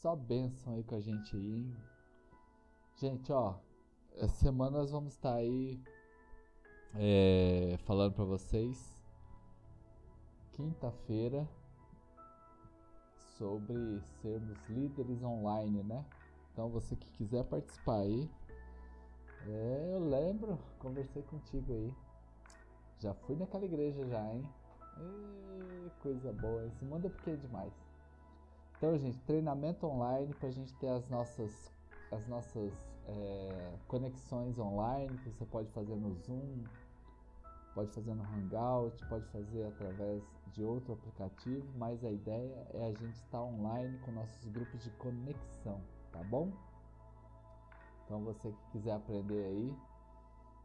Só bênção aí com a gente aí, hein? Gente, ó, essa semana nós vamos estar aí é, falando para vocês quinta-feira sobre sermos líderes online, né? Então você que quiser participar aí, é, eu lembro, conversei contigo aí. Já fui naquela igreja já, hein? E, coisa boa, esse mundo é pequeno demais. Então, gente, treinamento online para a gente ter as nossas, as nossas é, conexões online que você pode fazer no Zoom, pode fazer no Hangout, pode fazer através de outro aplicativo, mas a ideia é a gente estar online com nossos grupos de conexão, tá bom? Então você que quiser aprender aí,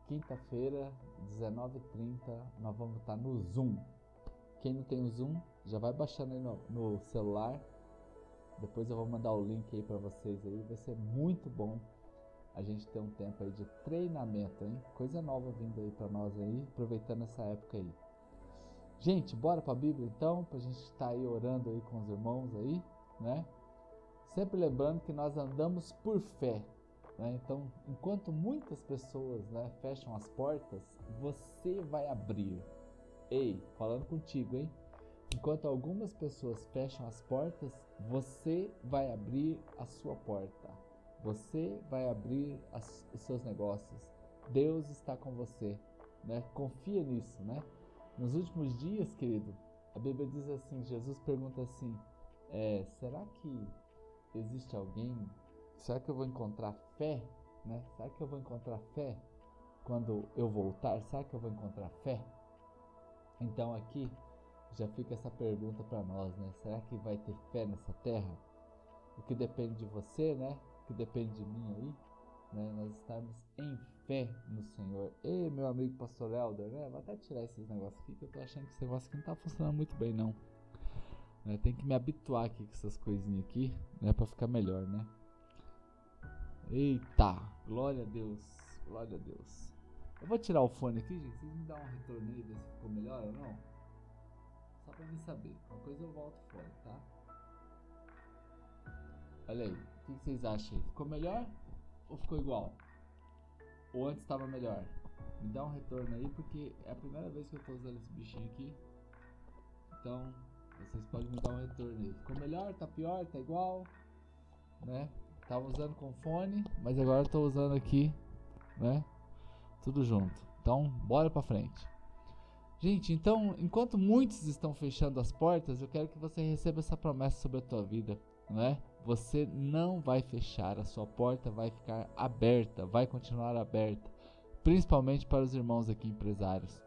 quinta-feira, 19h30, nós vamos estar no Zoom. Quem não tem o Zoom, já vai baixando aí no, no celular depois eu vou mandar o link aí para vocês aí. Vai ser muito bom a gente ter um tempo aí de treinamento, hein? Coisa nova vindo aí para nós aí, aproveitando essa época aí. Gente, bora para a Bíblia então, para a gente estar tá aí orando aí com os irmãos aí, né? Sempre lembrando que nós andamos por fé, né? Então, enquanto muitas pessoas, né, fecham as portas, você vai abrir. Ei, falando contigo, hein? Enquanto algumas pessoas fecham as portas, você vai abrir a sua porta. Você vai abrir as, os seus negócios. Deus está com você, né? Confia nisso, né? Nos últimos dias, querido, a Bíblia diz assim, Jesus pergunta assim, é, será que existe alguém? Será que eu vou encontrar fé, né? Será que eu vou encontrar fé quando eu voltar? Será que eu vou encontrar fé? Então aqui já fica essa pergunta para nós, né? Será que vai ter fé nessa terra? O que depende de você, né? O que depende de mim aí, né? Nós estamos em fé no Senhor. Ei, meu amigo pastor Helder, né? Vou até tirar esses negócios aqui que eu tô achando que esse negócio aqui não tá funcionando muito bem, não. Né? Tem que me habituar aqui com essas coisinhas aqui, né? Pra ficar melhor, né? Eita, glória a Deus, glória a Deus. Eu vou tirar o fone aqui, gente. Vocês me dão um retorno aí, ver se ficou melhor ou não? Só pra mim saber. Qualquer coisa eu volto fora, tá? Olha aí. O que vocês acham aí? Ficou melhor? Ou ficou igual? Ou antes estava melhor? Me dá um retorno aí, porque é a primeira vez que eu tô usando esse bichinho aqui. Então, vocês podem me dar um retorno aí. Ficou melhor? Tá pior? Tá igual? Né? Tava usando com fone, mas agora eu tô usando aqui, né? Tudo junto. Então, bora pra frente. Gente, então, enquanto muitos estão fechando as portas, eu quero que você receba essa promessa sobre a tua vida, não é? Você não vai fechar, a sua porta vai ficar aberta, vai continuar aberta, principalmente para os irmãos aqui empresários.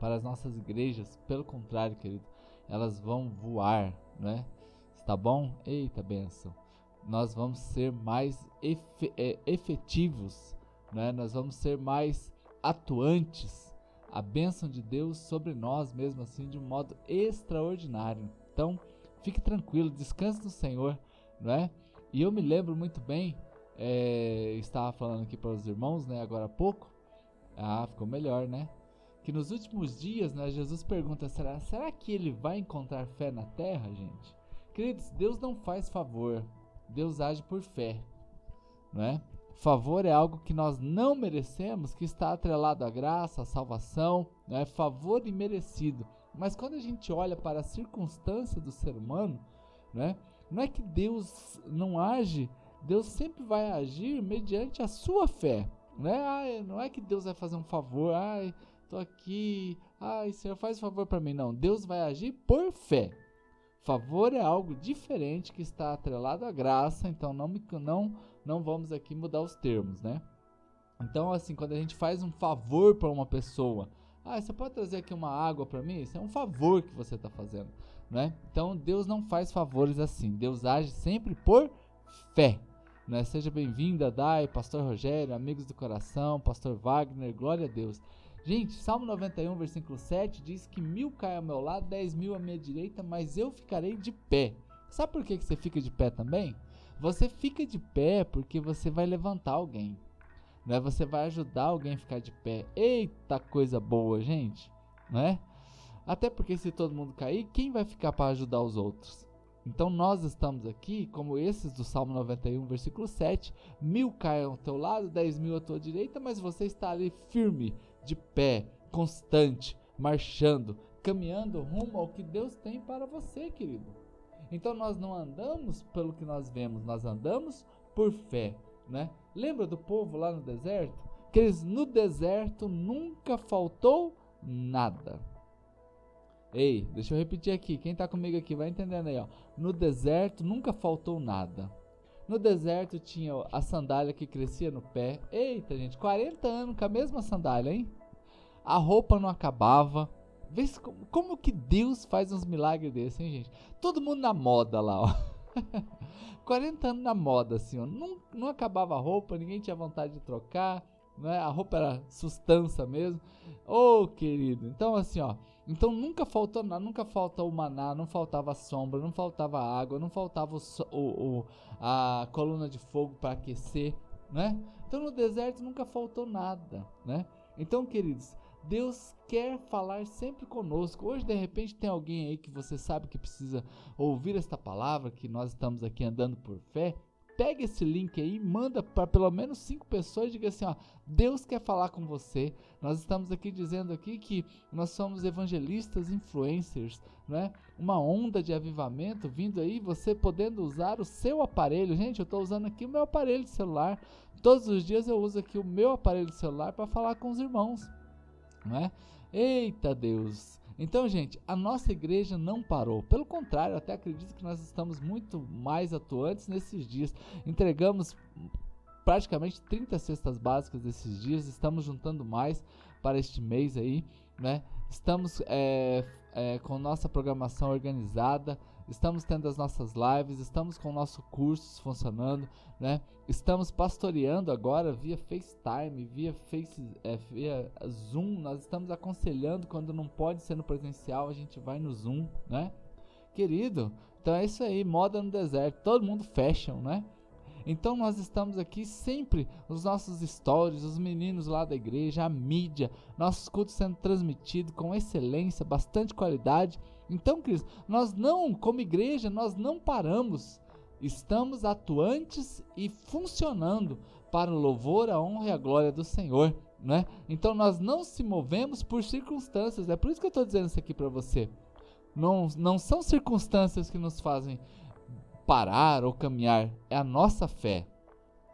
Para as nossas igrejas, pelo contrário, querido, elas vão voar, não é? Está bom? Eita benção. Nós vamos ser mais é, efetivos, é? Nós vamos ser mais atuantes a bênção de Deus sobre nós mesmo assim de um modo extraordinário. Então, fique tranquilo, descanse no Senhor, não é? E eu me lembro muito bem, é, estava falando aqui para os irmãos, né, agora há pouco. Ah, ficou melhor, né? Que nos últimos dias, né, Jesus pergunta: será, será que ele vai encontrar fé na terra, gente? Queridos, Deus não faz favor, Deus age por fé, não é? Favor é algo que nós não merecemos, que está atrelado à graça, à salvação, é favor imerecido. Mas quando a gente olha para a circunstância do ser humano, né, não é que Deus não age, Deus sempre vai agir mediante a sua fé. Né? não é que Deus vai fazer um favor, ai, tô aqui, ai, Senhor, faz um favor para mim. Não, Deus vai agir por fé. Favor é algo diferente que está atrelado à graça, então não, me, não, não vamos aqui mudar os termos, né? Então, assim, quando a gente faz um favor para uma pessoa, ah, você pode trazer aqui uma água para mim? Isso é um favor que você está fazendo, né? Então, Deus não faz favores assim. Deus age sempre por fé. Né? Seja bem-vinda, Dai, Pastor Rogério, amigos do coração, Pastor Wagner, glória a Deus. Gente, Salmo 91, versículo 7 diz que mil caem ao meu lado, dez mil à minha direita, mas eu ficarei de pé. Sabe por que, que você fica de pé também? Você fica de pé porque você vai levantar alguém. Né? Você vai ajudar alguém a ficar de pé. Eita coisa boa, gente. Né? Até porque se todo mundo cair, quem vai ficar para ajudar os outros? Então nós estamos aqui, como esses do Salmo 91, versículo 7, mil caem ao teu lado, dez mil à tua direita, mas você está ali firme, de pé, constante, marchando, caminhando rumo ao que Deus tem para você, querido. Então nós não andamos pelo que nós vemos, nós andamos por fé, né? Lembra do povo lá no deserto? Que eles no deserto nunca faltou nada. Ei, deixa eu repetir aqui. Quem está comigo aqui vai entendendo aí, ó. No deserto nunca faltou nada. No deserto tinha a sandália que crescia no pé. Eita, gente, 40 anos com a mesma sandália, hein? A roupa não acabava. Vê como, como que Deus faz uns milagres desses, hein, gente? Todo mundo na moda lá, ó. 40 anos na moda, assim, ó. Não, não acabava a roupa, ninguém tinha vontade de trocar, né? A roupa era sustância mesmo. Ô, oh, querido. Então, assim, ó. Então nunca faltou nada, nunca falta o maná, não faltava sombra, não faltava água, não faltava o, o, o a coluna de fogo para aquecer, né? Então no deserto nunca faltou nada, né? Então, queridos, Deus quer falar sempre conosco. Hoje, de repente, tem alguém aí que você sabe que precisa ouvir esta palavra, que nós estamos aqui andando por fé pega esse link aí, manda para pelo menos cinco pessoas diga assim, ó, Deus quer falar com você. Nós estamos aqui dizendo aqui que nós somos evangelistas, influencers, né? Uma onda de avivamento vindo aí, você podendo usar o seu aparelho. Gente, eu estou usando aqui o meu aparelho de celular. Todos os dias eu uso aqui o meu aparelho de celular para falar com os irmãos, né? Eita Deus! Então, gente, a nossa igreja não parou. Pelo contrário, até acredito que nós estamos muito mais atuantes nesses dias. Entregamos praticamente 30 cestas básicas desses dias. Estamos juntando mais para este mês aí, né? Estamos é, é, com nossa programação organizada estamos tendo as nossas lives, estamos com o nosso curso funcionando, né? Estamos pastoreando agora via FaceTime, via Face, é, via Zoom. Nós estamos aconselhando quando não pode ser no presencial, a gente vai no Zoom, né? Querido, então é isso aí, moda no deserto, todo mundo fashion, né? Então nós estamos aqui sempre, os nossos stories, os meninos lá da igreja, a mídia, nossos cultos sendo transmitidos com excelência, bastante qualidade. Então, Cristo, nós não, como igreja, nós não paramos. Estamos atuantes e funcionando para o louvor, a honra e a glória do Senhor. Né? Então nós não se movemos por circunstâncias. É por isso que eu estou dizendo isso aqui para você. Não, não são circunstâncias que nos fazem parar ou caminhar, é a nossa fé.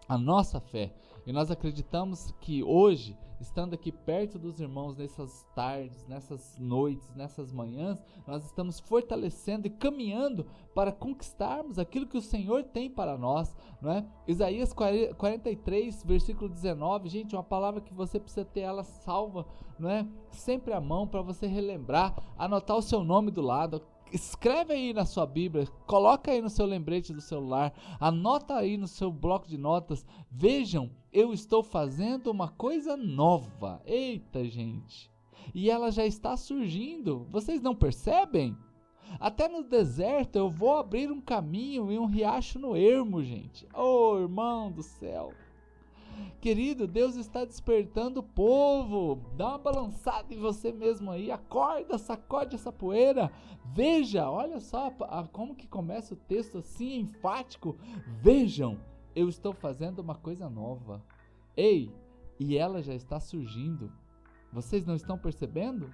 A nossa fé. E nós acreditamos que hoje, estando aqui perto dos irmãos nessas tardes, nessas noites, nessas manhãs, nós estamos fortalecendo e caminhando para conquistarmos aquilo que o Senhor tem para nós, não é? Isaías 43, versículo 19, gente, uma palavra que você precisa ter ela salva, não é? Sempre à mão para você relembrar, anotar o seu nome do lado, escreve aí na sua Bíblia, coloca aí no seu lembrete do celular, anota aí no seu bloco de notas. Vejam, eu estou fazendo uma coisa nova. Eita, gente. E ela já está surgindo. Vocês não percebem? Até no deserto eu vou abrir um caminho e um riacho no ermo, gente. Oh, irmão do céu. Querido, Deus está despertando o povo. Dá uma balançada em você mesmo aí. Acorda, sacode essa poeira. Veja, olha só como que começa o texto assim, enfático. Vejam, eu estou fazendo uma coisa nova. Ei, e ela já está surgindo. Vocês não estão percebendo?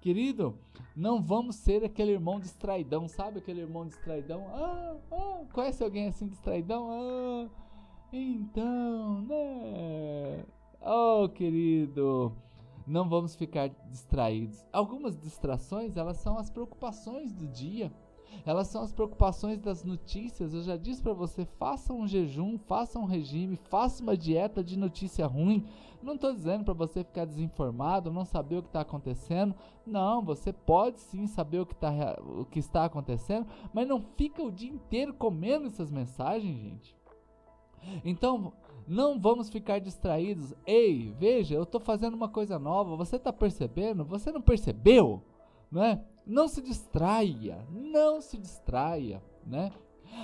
Querido, não vamos ser aquele irmão distraidão, sabe aquele irmão distraidão? Ah, ah, conhece alguém assim distraidão? Ah, então, né? Oh, querido, não vamos ficar distraídos. Algumas distrações, elas são as preocupações do dia. Elas são as preocupações das notícias. Eu já disse para você, faça um jejum, faça um regime, faça uma dieta de notícia ruim. Não estou dizendo para você ficar desinformado, não saber o que está acontecendo. Não, você pode sim saber o que, tá, o que está acontecendo, mas não fica o dia inteiro comendo essas mensagens, gente. Então, não vamos ficar distraídos. Ei, veja, eu estou fazendo uma coisa nova. Você está percebendo? Você não percebeu? Né? Não se distraia, não se distraia, né?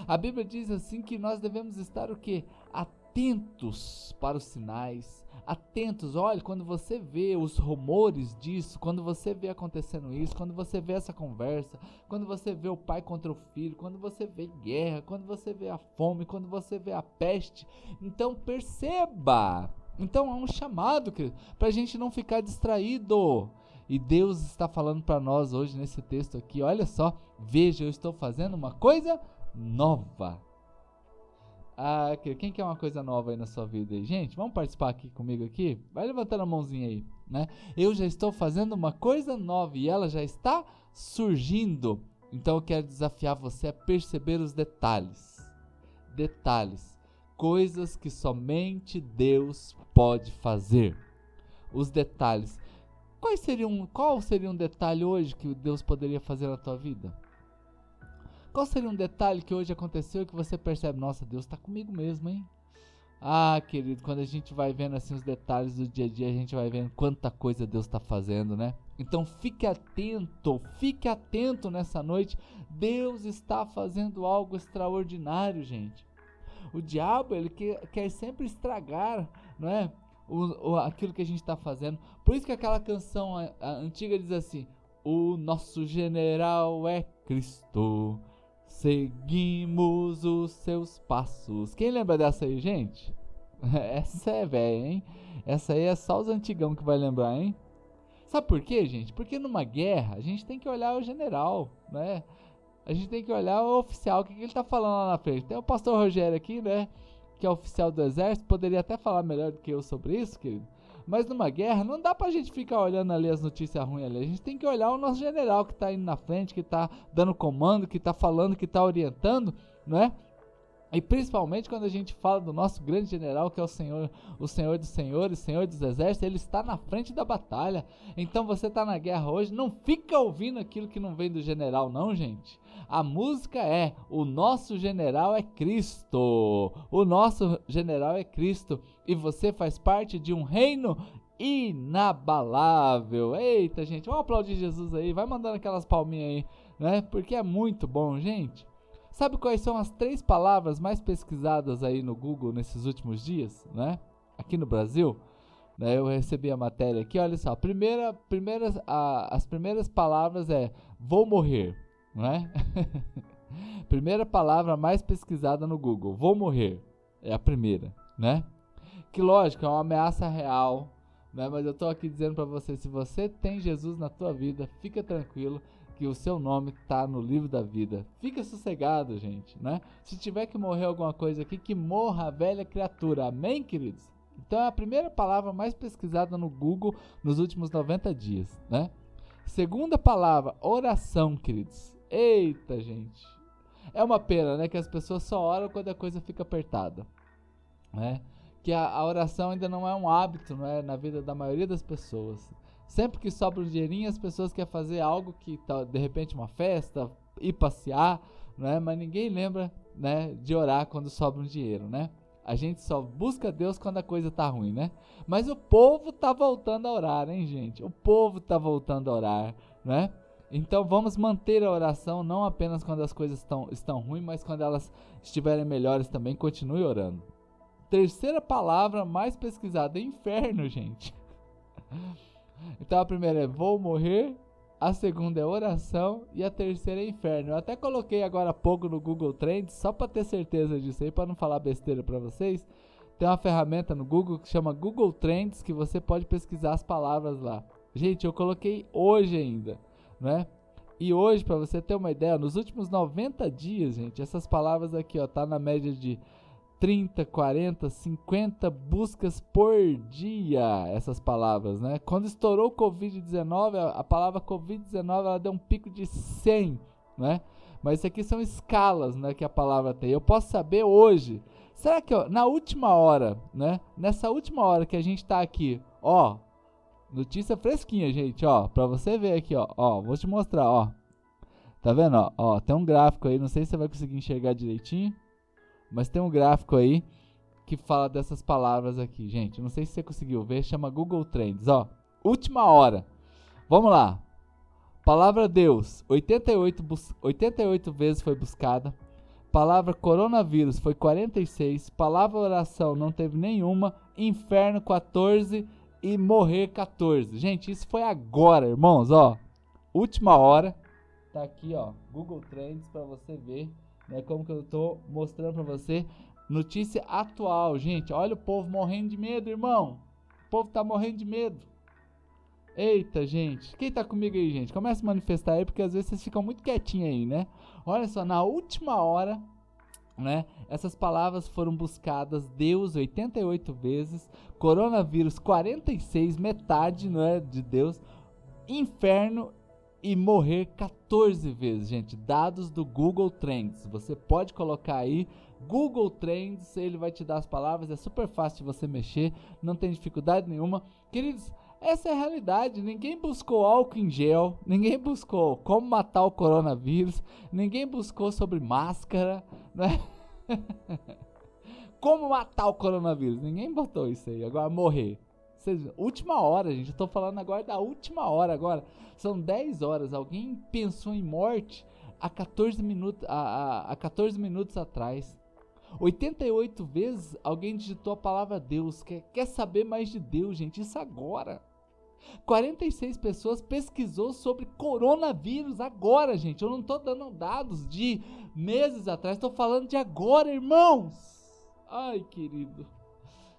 A Bíblia diz assim que nós devemos estar o que? Atentos para os sinais, atentos. Olha, quando você vê os rumores disso, quando você vê acontecendo isso, quando você vê essa conversa, quando você vê o pai contra o filho, quando você vê guerra, quando você vê a fome, quando você vê a peste, então perceba. Então há um chamado para a gente não ficar distraído. E Deus está falando para nós hoje nesse texto aqui: olha só, veja, eu estou fazendo uma coisa nova. Ah, quem quer uma coisa nova aí na sua vida aí? Gente, vamos participar aqui comigo aqui? Vai levantando a mãozinha aí, né? Eu já estou fazendo uma coisa nova e ela já está surgindo. Então eu quero desafiar você a perceber os detalhes. Detalhes. Coisas que somente Deus pode fazer. Os detalhes. Quais seriam, qual seria um detalhe hoje que Deus poderia fazer na tua vida? Qual seria um detalhe que hoje aconteceu que você percebe, nossa, Deus está comigo mesmo, hein? Ah, querido, quando a gente vai vendo assim os detalhes do dia a dia, a gente vai vendo quanta coisa Deus está fazendo, né? Então fique atento, fique atento nessa noite. Deus está fazendo algo extraordinário, gente. O diabo ele quer, quer sempre estragar, não é? O, o, aquilo que a gente está fazendo. Por isso que aquela canção a, a antiga diz assim: O nosso general é Cristo. Seguimos os seus passos. Quem lembra dessa aí, gente? Essa é velha, hein? Essa aí é só os antigão que vai lembrar, hein? Sabe por quê, gente? Porque numa guerra a gente tem que olhar o general, né? A gente tem que olhar o oficial, o que, que ele tá falando lá na frente. Tem o pastor Rogério aqui, né? Que é oficial do exército, poderia até falar melhor do que eu sobre isso, querido. Mas numa guerra não dá pra gente ficar olhando ali as notícias ruins ali. A gente tem que olhar o nosso general que tá indo na frente, que tá dando comando, que tá falando, que tá orientando, não é? E principalmente quando a gente fala do nosso grande general, que é o Senhor, o Senhor dos Senhores, Senhor dos Exércitos, ele está na frente da batalha. Então você está na guerra hoje, não fica ouvindo aquilo que não vem do general, não, gente. A música é: O nosso general é Cristo. O nosso general é Cristo. E você faz parte de um reino inabalável. Eita, gente, vamos aplaudir Jesus aí. Vai mandando aquelas palminhas aí, né? Porque é muito bom, gente. Sabe quais são as três palavras mais pesquisadas aí no Google nesses últimos dias, né? Aqui no Brasil, né? Eu recebi a matéria aqui, olha só. Primeira, primeiras, a, as primeiras palavras é vou morrer, não é? primeira palavra mais pesquisada no Google, vou morrer, é a primeira, né? Que lógico, é uma ameaça real, né? Mas eu tô aqui dizendo para você, se você tem Jesus na tua vida, fica tranquilo que o seu nome tá no livro da vida. Fica sossegado, gente, né? Se tiver que morrer alguma coisa aqui, que morra a velha criatura. Amém, queridos? Então é a primeira palavra mais pesquisada no Google nos últimos 90 dias, né? Segunda palavra, oração, queridos. Eita, gente. É uma pena, né, que as pessoas só oram quando a coisa fica apertada, né? Que a, a oração ainda não é um hábito, não é, na vida da maioria das pessoas. Sempre que sobra um dinheirinho, as pessoas querem fazer algo que tá, de repente uma festa, ir passear, né? Mas ninguém lembra, né, de orar quando sobra um dinheiro, né? A gente só busca Deus quando a coisa tá ruim, né? Mas o povo tá voltando a orar, hein, gente? O povo tá voltando a orar, né? Então vamos manter a oração não apenas quando as coisas estão, estão ruins, mas quando elas estiverem melhores também, continue orando. Terceira palavra mais pesquisada, inferno, gente. Então a primeira é vou morrer, a segunda é oração e a terceira é inferno. Eu até coloquei agora há pouco no Google Trends, só para ter certeza disso aí, para não falar besteira para vocês. Tem uma ferramenta no Google que chama Google Trends que você pode pesquisar as palavras lá. Gente, eu coloquei hoje ainda, né? E hoje, para você ter uma ideia, nos últimos 90 dias, gente, essas palavras aqui, ó, tá na média de 30, 40, 50 buscas por dia essas palavras, né? Quando estourou o Covid-19, a palavra Covid-19 ela deu um pico de 100, né? Mas isso aqui são escalas, né, que a palavra tem. Eu posso saber hoje. Será que ó, na última hora, né? Nessa última hora que a gente tá aqui, ó, notícia fresquinha, gente, ó, para você ver aqui, ó, ó, vou te mostrar, ó. Tá vendo, ó, ó, tem um gráfico aí, não sei se você vai conseguir enxergar direitinho. Mas tem um gráfico aí que fala dessas palavras aqui, gente. Não sei se você conseguiu ver, chama Google Trends, ó. Última hora. Vamos lá. Palavra Deus, 88, 88 vezes foi buscada. Palavra coronavírus foi 46. Palavra oração não teve nenhuma. Inferno 14 e morrer 14. Gente, isso foi agora, irmãos, ó. Última hora. Tá aqui, ó, Google Trends para você ver, né, como que eu tô mostrando para você. Notícia atual, gente. Olha o povo morrendo de medo, irmão. O povo tá morrendo de medo. Eita, gente. Quem tá comigo aí, gente? Começa a manifestar aí, porque às vezes vocês ficam muito quietinhos aí, né? Olha só, na última hora, né? Essas palavras foram buscadas Deus 88 vezes, coronavírus 46, metade, não é, de Deus, inferno e morrer 14 vezes, gente. Dados do Google Trends. Você pode colocar aí Google Trends, ele vai te dar as palavras, é super fácil você mexer, não tem dificuldade nenhuma. Queridos, essa é a realidade. Ninguém buscou álcool em gel, ninguém buscou como matar o coronavírus, ninguém buscou sobre máscara, né? como matar o coronavírus? Ninguém botou isso aí. Agora morrer. Última hora, gente. Eu tô falando agora da última hora agora. São 10 horas. Alguém pensou em morte há 14 minutos, há, há, há 14 minutos atrás. 88 vezes alguém digitou a palavra Deus. Quer, quer saber mais de Deus, gente? Isso agora. 46 pessoas pesquisou sobre coronavírus agora, gente. Eu não estou dando dados de meses atrás, estou falando de agora, irmãos. Ai, querido.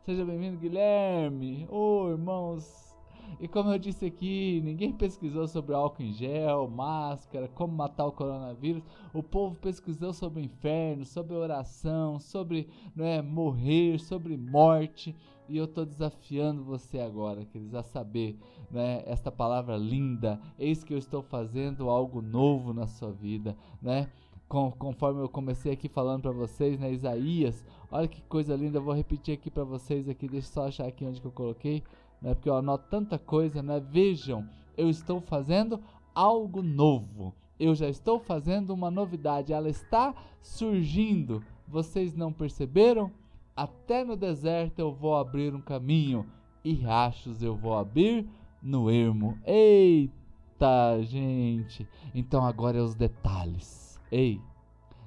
Seja bem-vindo, Guilherme. Ô, oh, irmãos. E como eu disse aqui, ninguém pesquisou sobre álcool em gel, máscara, como matar o coronavírus. O povo pesquisou sobre o inferno, sobre oração, sobre é, morrer, sobre morte. E eu estou desafiando você agora, queridos, a saber né, esta palavra linda. Eis que eu estou fazendo algo novo na sua vida, né? Com, conforme eu comecei aqui falando para vocês, né, Isaías, olha que coisa linda, eu vou repetir aqui para vocês aqui, deixa eu só achar aqui onde que eu coloquei, né, porque eu anoto tanta coisa, né, vejam, eu estou fazendo algo novo, eu já estou fazendo uma novidade, ela está surgindo, vocês não perceberam? Até no deserto eu vou abrir um caminho, e rachos eu vou abrir no ermo. Eita, gente! Então agora é os detalhes. Ei,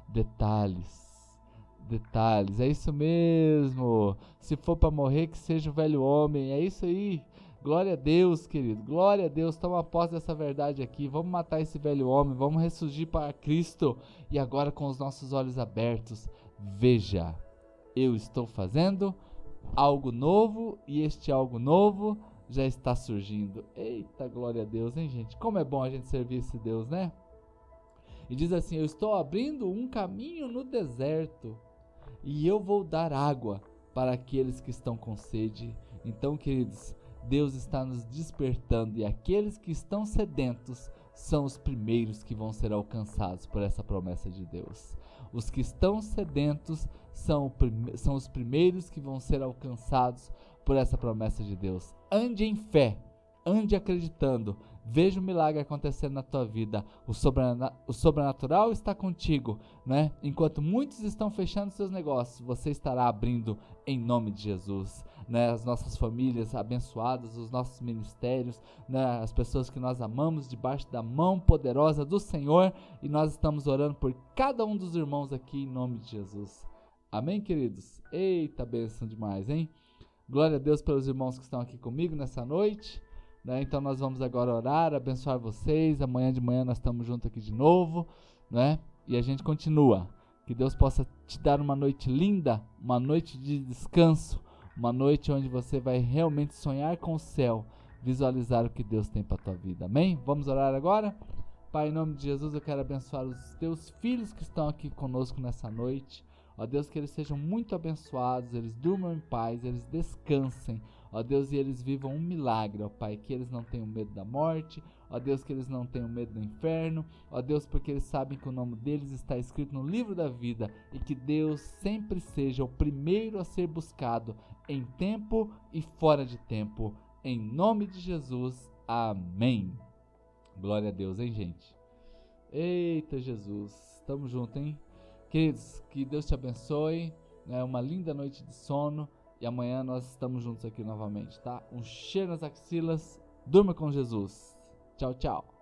detalhes. Detalhes, é isso mesmo. Se for para morrer, que seja o velho homem. É isso aí. Glória a Deus, querido. Glória a Deus. Toma posse dessa verdade aqui. Vamos matar esse velho homem. Vamos ressurgir para Cristo. E agora, com os nossos olhos abertos, veja eu estou fazendo algo novo e este algo novo já está surgindo. Eita, glória a Deus, hein, gente? Como é bom a gente servir esse Deus, né? E diz assim: Eu estou abrindo um caminho no deserto e eu vou dar água para aqueles que estão com sede. Então, queridos, Deus está nos despertando e aqueles que estão sedentos são os primeiros que vão ser alcançados por essa promessa de Deus. Os que estão sedentos são, são os primeiros que vão ser alcançados por essa promessa de Deus. Ande em fé, ande acreditando, veja o milagre acontecendo na tua vida. O, o sobrenatural está contigo, né? Enquanto muitos estão fechando seus negócios, você estará abrindo em nome de Jesus. Né, as nossas famílias abençoadas, os nossos ministérios, né, as pessoas que nós amamos debaixo da mão poderosa do Senhor, e nós estamos orando por cada um dos irmãos aqui em nome de Jesus. Amém, queridos? Eita, bênção demais, hein? Glória a Deus pelos irmãos que estão aqui comigo nessa noite. Né? Então nós vamos agora orar, abençoar vocês. Amanhã de manhã nós estamos juntos aqui de novo, né? E a gente continua. Que Deus possa te dar uma noite linda, uma noite de descanso, uma noite onde você vai realmente sonhar com o céu, visualizar o que Deus tem para tua vida. Amém? Vamos orar agora? Pai, em nome de Jesus, eu quero abençoar os teus filhos que estão aqui conosco nessa noite. Ó Deus, que eles sejam muito abençoados, eles durmam em paz, eles descansem. Ó Deus, e eles vivam um milagre, ó Pai, que eles não tenham medo da morte, ó Deus, que eles não tenham medo do inferno, ó Deus, porque eles sabem que o nome deles está escrito no livro da vida e que Deus sempre seja o primeiro a ser buscado em tempo e fora de tempo. Em nome de Jesus, amém. Glória a Deus, hein, gente? Eita Jesus, tamo junto, hein? Queridos, que Deus te abençoe. Né? Uma linda noite de sono. E amanhã nós estamos juntos aqui novamente, tá? Um cheiro nas axilas. Durma com Jesus. Tchau, tchau.